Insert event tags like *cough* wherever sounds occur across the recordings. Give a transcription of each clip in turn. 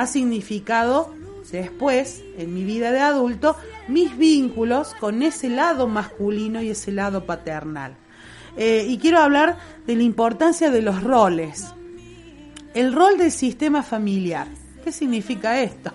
ha significado después, en mi vida de adulto, mis vínculos con ese lado masculino y ese lado paternal. Eh, y quiero hablar de la importancia de los roles. El rol del sistema familiar. ¿Qué significa esto?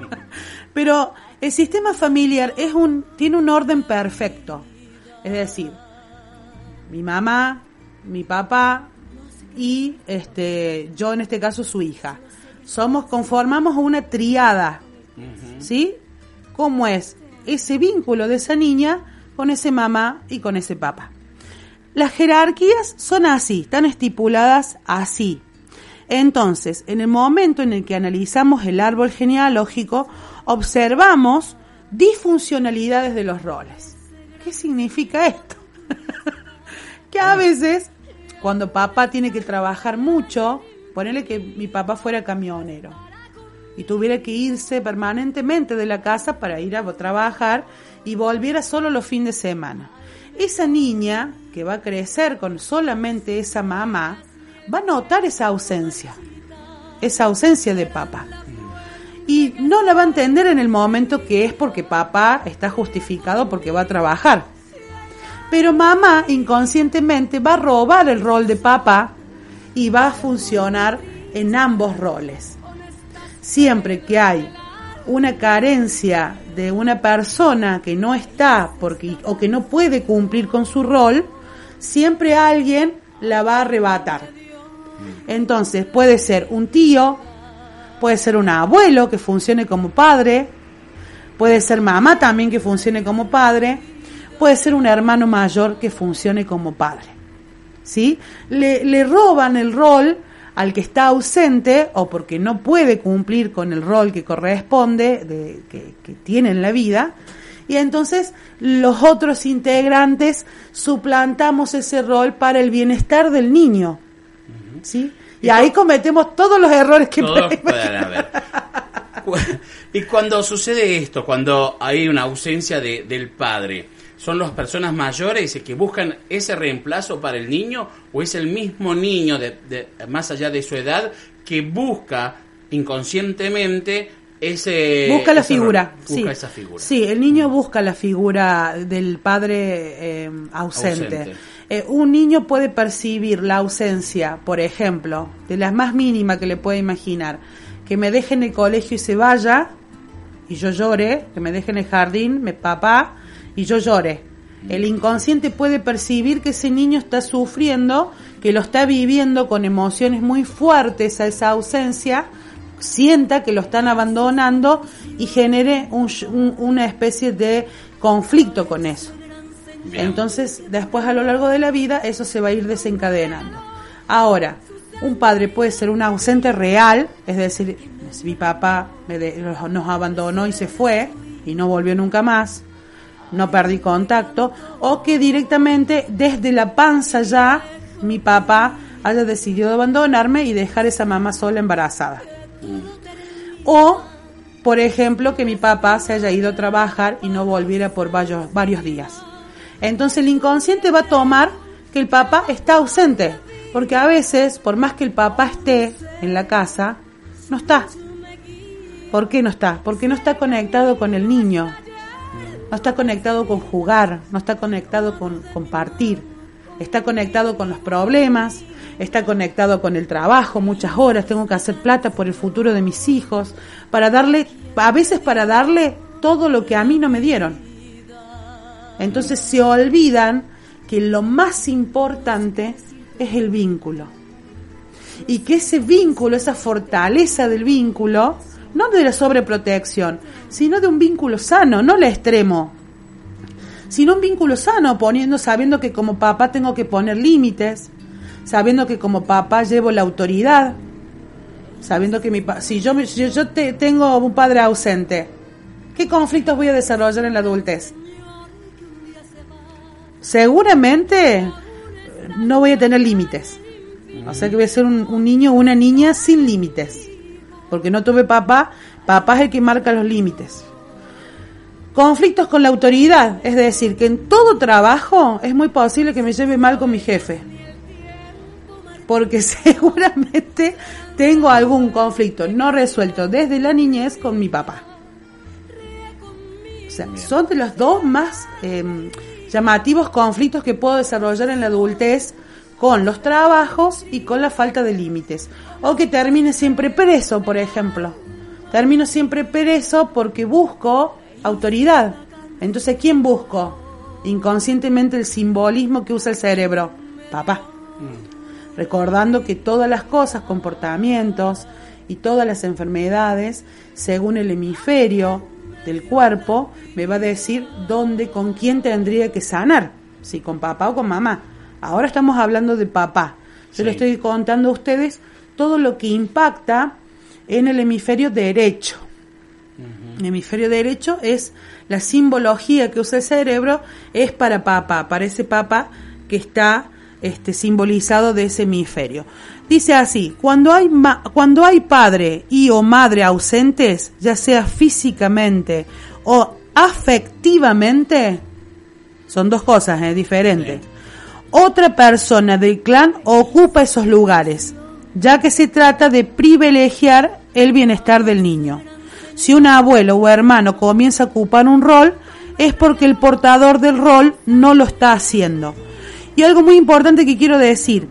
*laughs* Pero el sistema familiar es un, tiene un orden perfecto. Es decir, mi mamá, mi papá y este, yo en este caso su hija somos, conformamos una triada, ¿sí? ¿Cómo es ese vínculo de esa niña con ese mamá y con ese papá? Las jerarquías son así, están estipuladas así. Entonces, en el momento en el que analizamos el árbol genealógico, observamos disfuncionalidades de los roles. ¿Qué significa esto? *laughs* que a veces, cuando papá tiene que trabajar mucho, Ponele que mi papá fuera camionero y tuviera que irse permanentemente de la casa para ir a trabajar y volviera solo los fines de semana. Esa niña que va a crecer con solamente esa mamá va a notar esa ausencia, esa ausencia de papá. Y no la va a entender en el momento que es porque papá está justificado porque va a trabajar. Pero mamá inconscientemente va a robar el rol de papá y va a funcionar en ambos roles. Siempre que hay una carencia de una persona que no está porque o que no puede cumplir con su rol, siempre alguien la va a arrebatar. Entonces puede ser un tío, puede ser un abuelo que funcione como padre, puede ser mamá también que funcione como padre, puede ser un hermano mayor que funcione como padre. ¿Sí? Le, roban el rol al que está ausente o porque no puede cumplir con el rol que corresponde, de, que, tiene en la vida, y entonces los otros integrantes suplantamos ese rol para el bienestar del niño. ¿Sí? Y, ahí cometemos todos los errores que pueden haber. y cuando sucede esto, cuando hay una ausencia de, del padre, son las personas mayores que buscan ese reemplazo para el niño o es el mismo niño de, más allá de su edad que busca inconscientemente ese busca la figura sí. esa figura. Sí el niño busca la figura del padre eh, ausente, eh, un niño puede percibir la ausencia por ejemplo de la más mínima que le puede imaginar que me deje en el colegio y se vaya y yo llore que me deje en el jardín me papá y yo llore. El inconsciente puede percibir que ese niño está sufriendo, que lo está viviendo con emociones muy fuertes a esa ausencia, sienta que lo están abandonando y genere una especie de conflicto con eso. Entonces, después a lo largo de la vida, eso se va a ir desencadenando. Ahora, un padre puede ser un ausente real, es decir, mi papá nos abandonó y se fue y no volvió nunca más no perdí contacto, o que directamente desde la panza ya mi papá haya decidido abandonarme y dejar esa mamá sola embarazada. O, por ejemplo, que mi papá se haya ido a trabajar y no volviera por varios, varios días. Entonces el inconsciente va a tomar que el papá está ausente, porque a veces, por más que el papá esté en la casa, no está. ¿Por qué no está? Porque no está conectado con el niño, no está conectado con jugar, no está conectado con compartir, está conectado con los problemas, está conectado con el trabajo, muchas horas, tengo que hacer plata por el futuro de mis hijos, para darle, a veces para darle todo lo que a mí no me dieron. Entonces se olvidan que lo más importante es el vínculo. Y que ese vínculo, esa fortaleza del vínculo, no de la sobreprotección, sino de un vínculo sano, no el extremo, sino un vínculo sano, poniendo, sabiendo que como papá tengo que poner límites, sabiendo que como papá llevo la autoridad sabiendo que mi si yo si yo te- tengo un padre ausente, ¿qué conflictos voy a desarrollar en la adultez? Seguramente no voy a tener límites. O sea que voy a ser un, un niño o una niña sin límites. Porque no tuve papá, papá es el que marca los límites. Conflictos con la autoridad, es decir, que en todo trabajo es muy posible que me lleve mal con mi jefe. Porque *laughs* seguramente tengo algún conflicto no resuelto desde la niñez con mi papá. O sea, son de los dos más eh, llamativos conflictos que puedo desarrollar en la adultez con los trabajos y con la falta de límites. O que termine siempre preso, por ejemplo. Termino siempre preso porque busco autoridad. Entonces, ¿quién busco? Inconscientemente el simbolismo que usa el cerebro. Papá. Recordando que todas las cosas, comportamientos y todas las enfermedades, según el hemisferio del cuerpo, me va a decir dónde, con quién tendría que sanar. Si con papá o con mamá. Ahora estamos hablando de papá. Yo Sí. le estoy contando a ustedes todo lo que impacta en el hemisferio derecho. El hemisferio derecho es la simbología que usa el cerebro, es para papá, para ese papá que está este, simbolizado de ese hemisferio. Dice así, cuando hay, ma- cuando hay padre y o madre ausentes, ya sea físicamente o afectivamente, son dos cosas eh, diferentes. Otra persona del clan ocupa esos lugares, ya que se trata de privilegiar el bienestar del niño. Si un abuelo o hermano comienza a ocupar un rol, es porque el portador del rol no lo está haciendo. Y algo muy importante que quiero decir,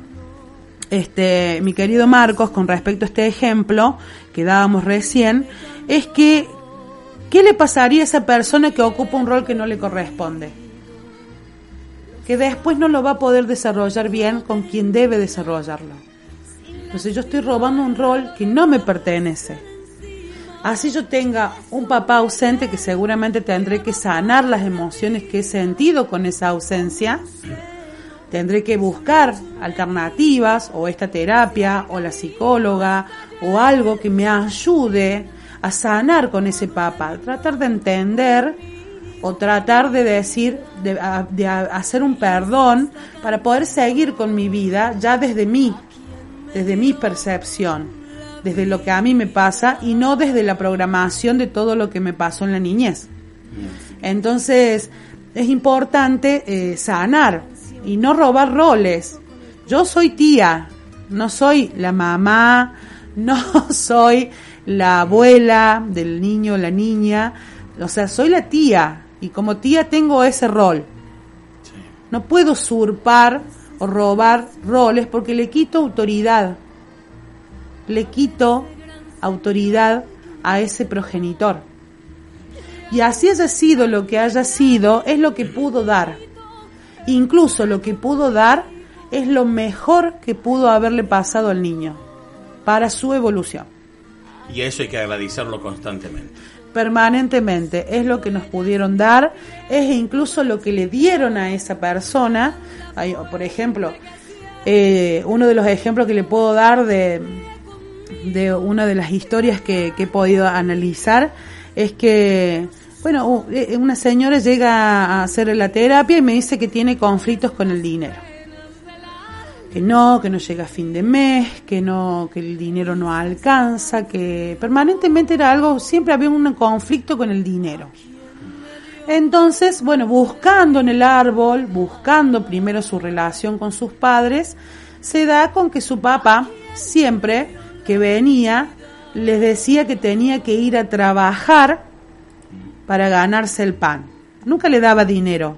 este, mi querido Marcos, con respecto a este ejemplo que dábamos recién, es que, ¿qué le pasaría a esa persona que ocupa un rol que no le corresponde? Que después no lo va a poder desarrollar bien con quien debe desarrollarlo. Entonces yo estoy robando un rol que no me pertenece. Así yo tenga un papá ausente que seguramente tendré que sanar las emociones que he sentido con esa ausencia. Tendré que buscar alternativas o esta terapia o la psicóloga o algo que me ayude a sanar con ese papá. Tratar de entender o tratar de decir, de, de hacer un perdón para poder seguir con mi vida ya desde mí, desde mi percepción, desde lo que a mí me pasa y no desde la programación de todo lo que me pasó en la niñez. Entonces, es importante eh, sanar y no robar roles. Yo soy tía, no soy la mamá, *laughs* no soy la abuela del niño la niña, o sea, soy la tía y como tía tengo ese rol. No puedo usurpar o robar roles porque le quito autoridad. Le quito autoridad a ese progenitor. Y así haya sido lo que haya sido, es lo que pudo dar. Incluso lo que pudo dar es lo mejor que pudo haberle pasado al niño para su evolución. Y eso hay que agradecerlo constantemente. Permanentemente es lo que nos pudieron dar, es incluso lo que le dieron a esa persona. Hay, por ejemplo, eh, uno de los ejemplos que le puedo dar de, de una de las historias que, que he podido analizar es que, bueno, eh, una señora llega a hacer la terapia y me dice que tiene conflictos con el dinero. Que no, que no llega a fin de mes, que no, que el dinero no alcanza, que permanentemente era algo, siempre había un conflicto con el dinero. Entonces, bueno, buscando en el árbol, buscando primero su relación con sus padres, se da con que su papá siempre que venía les decía que tenía que ir a trabajar para ganarse el pan. Nunca le daba dinero.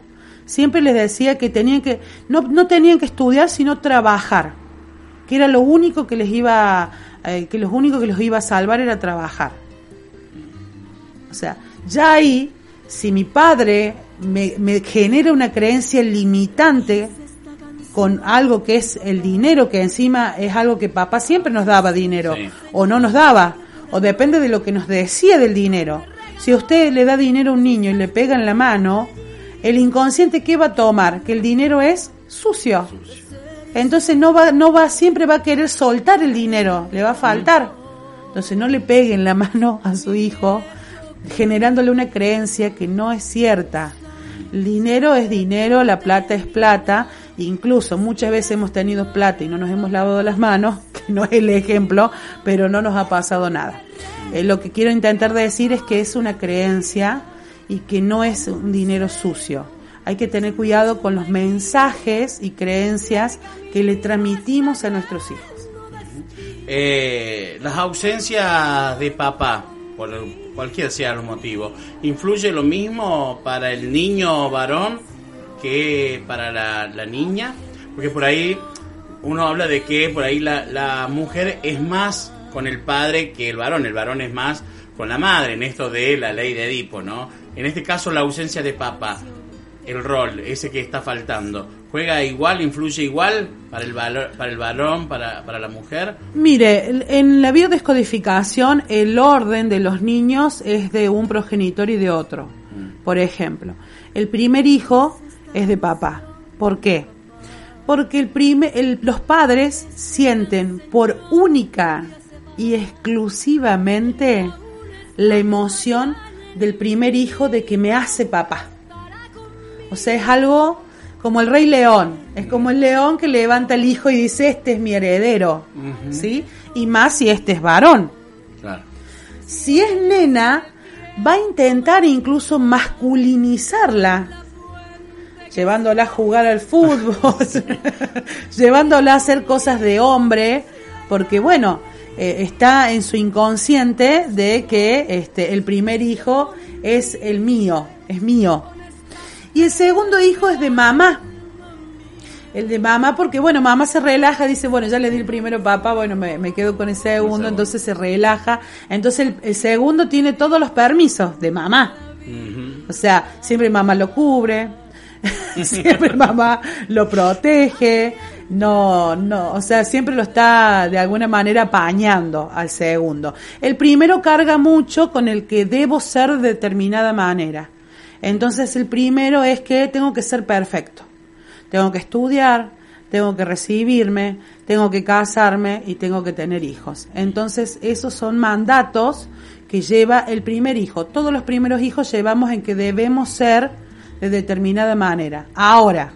Siempre les decía que tenían que no, no tenían que estudiar sino trabajar, que era lo único que les iba eh, que lo único que los iba a salvar era trabajar. O sea, ya ahí si mi padre me, me genera una creencia limitante con algo que es el dinero, que encima es algo que papá siempre nos daba dinero, Sí. o no nos daba, o depende de lo que nos decía del dinero. Si usted le da dinero a un niño y le pega en la mano, el inconsciente ¿qué va a tomar? Que el dinero es sucio. Entonces no va, no va, siempre va a querer soltar el dinero, le va a faltar. Entonces no le peguen la *laughs* mano a su hijo generándole una creencia que no es cierta. El dinero es dinero, la plata es plata, incluso muchas veces hemos tenido plata y no nos hemos lavado las manos, *laughs* que no es el ejemplo, pero no nos ha pasado nada. Eh, lo que quiero intentar decir es que es una creencia y que no es un dinero sucio. Hay que tener cuidado con los mensajes y creencias que le transmitimos a nuestros hijos. Eh, las ausencias de papá, por cualquier sea el motivo, ¿influye lo mismo para el niño varón que para la, niña? Porque por ahí uno habla de que por ahí la, la mujer es más con el padre que el varón, el varón es más con la madre, en esto de la ley de Edipo, ¿no? En este caso la ausencia de papá, el rol, ese que está faltando, ¿juega igual, influye igual para el, valor, para el varón, para, para la mujer? Mire, en la biodescodificación el orden de los niños es de un progenitor y de otro. Mm. Por ejemplo, el primer hijo es de papá. ¿Por qué? Porque el prime, los padres sienten por única y exclusivamente la emoción del primer hijo de que me hace papá. O sea, es algo como el rey león, es como el león que levanta el hijo y dice, este es mi heredero, ¿sí? Y más si este es varón. Si es nena, va a intentar incluso masculinizarla, llevándola a jugar al fútbol, *laughs* *laughs* llevándola a hacer cosas de hombre, porque bueno, eh, está en su inconsciente de que este, el primer hijo es el mío, es mío, y el segundo hijo es de mamá. El de mamá, porque bueno, mamá se relaja, dice, bueno, ya le di el primero papá, bueno, me, quedo con el segundo, entonces se relaja. Entonces el, segundo tiene todos los permisos de mamá. O sea, siempre mamá lo cubre, *laughs* siempre mamá lo protege, no, no, o sea, siempre lo está de alguna manera apañando al segundo. El primero carga mucho con el que debo ser de determinada manera. Entonces el primero es que tengo que ser perfecto. Tengo que estudiar, tengo que recibirme, tengo que casarme y tengo que tener hijos. Entonces esos son mandatos que lleva el primer hijo. Todos los primeros hijos llevamos en que debemos ser de determinada manera. Ahora,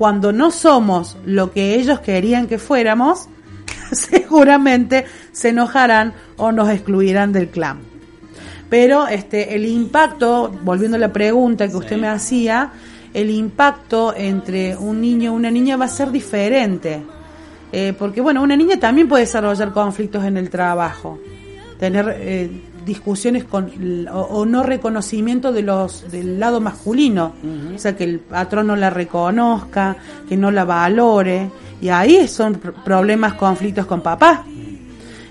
cuando no somos lo que ellos querían que fuéramos, *laughs* seguramente se enojarán o nos excluirán del clan. Pero este, el impacto, volviendo a la pregunta que usted me hacía, el impacto entre un niño y una niña va a ser diferente. Eh, porque, bueno, una niña también puede desarrollar conflictos en el trabajo, tener eh, discusiones con o, no reconocimiento de los del lado masculino, o sea, que el patrón no la reconozca, que no la valore, y ahí son problemas, conflictos con papá.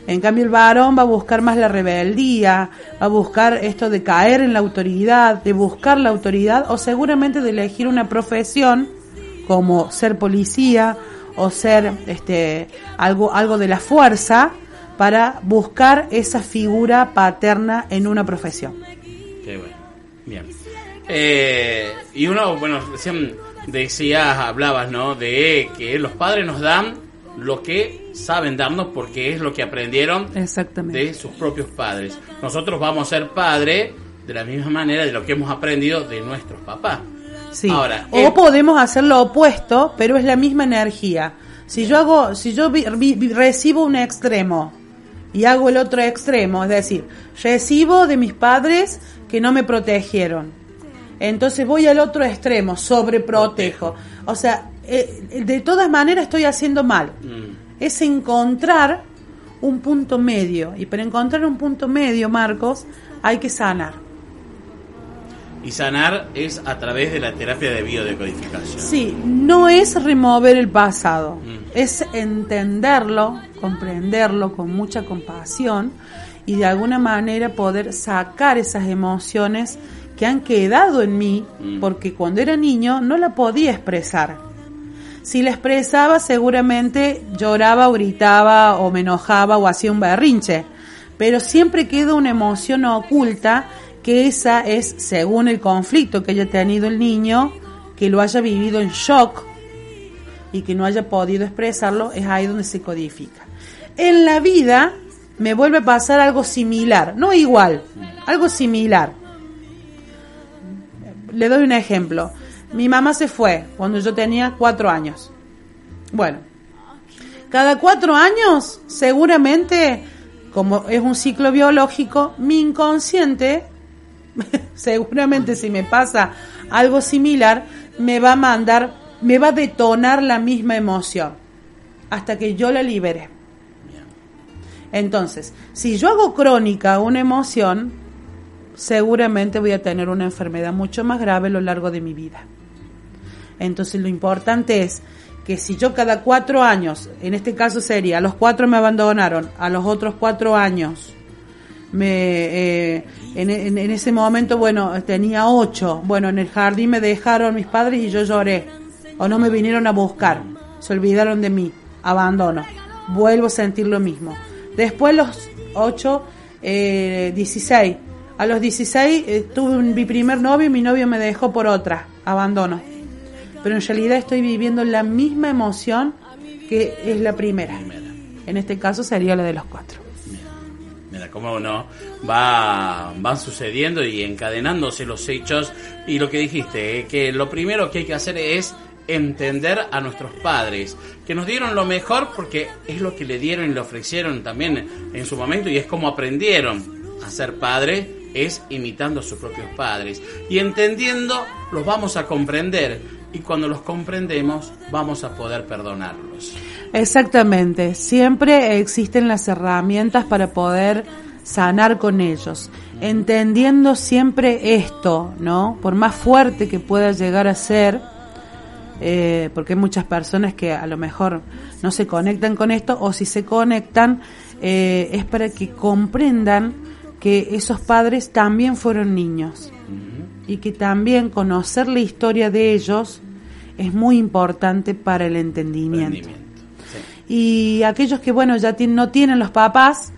En cambio el varón va a buscar más la rebeldía, va a buscar esto de caer en la autoridad, de buscar la autoridad o seguramente de elegir una profesión como ser policía o ser este algo algo de la fuerza para buscar esa figura paterna en una profesión. Qué bueno. Bien. Eh, y uno, bueno, recién decías, hablabas, ¿no? De que los padres nos dan lo que saben darnos porque es lo que aprendieron de sus propios padres. Nosotros vamos a ser padres de la misma manera de lo que hemos aprendido de nuestros papás. Sí. Ahora, o podemos hacer lo opuesto, pero es la misma energía. Si yo hago, si yo recibo un extremo y hago el otro extremo, es decir, recibo de mis padres que no me protegieron. Entonces voy al otro extremo, sobreprotejo. O sea, eh, de todas maneras estoy haciendo mal. Mm. Es encontrar un punto medio. Y para encontrar un punto medio, Marcos, hay que sanar. Y sanar es a través de la terapia de biodecodificación. Sí, no es remover el pasado, mm. es entenderlo, comprenderlo con mucha compasión y de alguna manera poder sacar esas emociones que han quedado en mí mm. porque cuando era niño no la podía expresar si la expresaba seguramente lloraba o gritaba o me enojaba o hacía un berrinche, pero siempre queda una emoción oculta que esa es, según el conflicto que haya tenido el niño, que lo haya vivido en shock y que no haya podido expresarlo, es ahí donde se codifica. En la vida me vuelve a pasar algo similar, no igual, algo similar. Le doy un ejemplo. Mi mamá se fue cuando yo tenía cuatro años. Bueno, cada cuatro años, seguramente, como es un ciclo biológico, mi inconsciente, *laughs* seguramente si me pasa algo similar, me va a mandar, me va a detonar la misma emoción, hasta que yo la libere. Entonces, si yo hago crónica una emoción, seguramente voy a tener una enfermedad mucho más grave a lo largo de mi vida. Entonces, lo importante es que si yo cada cuatro años, en este caso sería, a los cuatro me abandonaron, a los otros cuatro años, me, eh, en, ese momento, bueno, tenía ocho, bueno, en el jardín me dejaron mis padres y yo lloré, o no me vinieron a buscar, se olvidaron de mí, abandono, vuelvo a sentir lo mismo. Después los ocho, eh, 16, a los 16 eh, tuve mi primer novio y mi novio me dejó por otra, abandono. Pero en realidad estoy viviendo la misma emoción que es la primera. En este caso sería la de los cuatro. Cómo no, va, van sucediendo y encadenándose los hechos. Y lo que dijiste, eh, que lo primero que hay que hacer es entender a nuestros padres, que nos dieron lo mejor porque es lo que le dieron y le ofrecieron también en su momento y es como aprendieron a ser padres, es imitando a sus propios padres. Y entendiendo, los vamos a comprender y cuando los comprendemos vamos a poder perdonarlos. Exactamente, siempre existen las herramientas para poder sanar con ellos, entendiendo siempre esto, ¿no? Por más fuerte que pueda llegar a ser, eh, porque hay muchas personas que a lo mejor no se conectan con esto, o si se conectan, eh, es para que comprendan que esos padres también fueron niños y que también conocer la historia de ellos es muy importante para el entendimiento. Y aquellos que, bueno, ya no tienen los papás,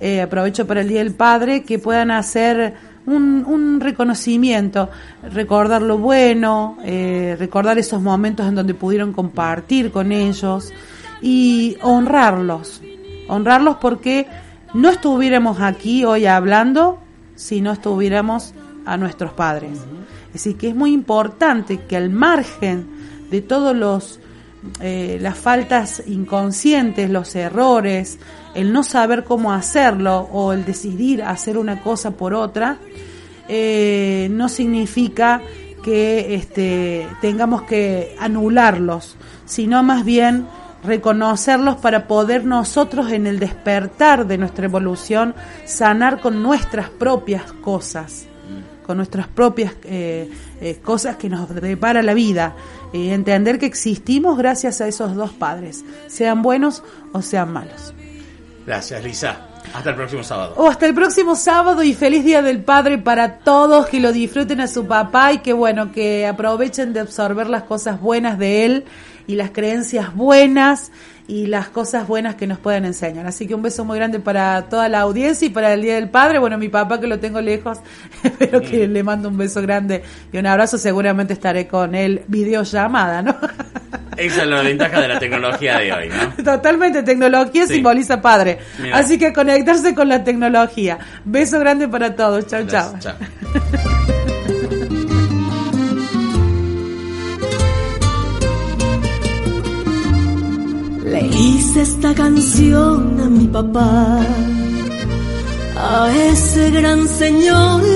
eh, aprovecho para el Día del Padre, que puedan hacer un, reconocimiento, recordar lo bueno, eh, recordar esos momentos en donde pudieron compartir con ellos y honrarlos, honrarlos porque no estuviéramos aquí hoy hablando si no estuviéramos a nuestros padres. Así que es muy importante que al margen de todos los eh, las faltas inconscientes, los errores, el no saber cómo hacerlo o el decidir hacer una cosa por otra, eh, no significa que este, tengamos que anularlos, sino más bien reconocerlos para poder nosotros en el despertar de nuestra evolución sanar con nuestras propias cosas con nuestras propias eh, eh, cosas que nos depara la vida y entender que existimos gracias a esos dos padres, sean buenos o sean malos. Gracias, Lisa. Hasta el próximo sábado. O hasta el próximo sábado y feliz Día del Padre para todos, que lo disfruten a su papá y que bueno, que aprovechen de absorber las cosas buenas de él y las creencias buenas y las cosas buenas que nos pueden enseñar. Así que un beso muy grande para toda la audiencia y para el Día del Padre. Bueno, mi papá que lo tengo lejos, *laughs* espero que le mando un beso grande y un abrazo. Seguramente estaré con él videollamada, ¿no? *laughs* Esa es la ventaja de la tecnología de hoy, ¿no? *laughs* Totalmente, tecnología simboliza padre. Así que conectarse con la tecnología. Beso grande para todos. Chao, chao. Chao. Le hice esta canción a mi papá, a ese gran señor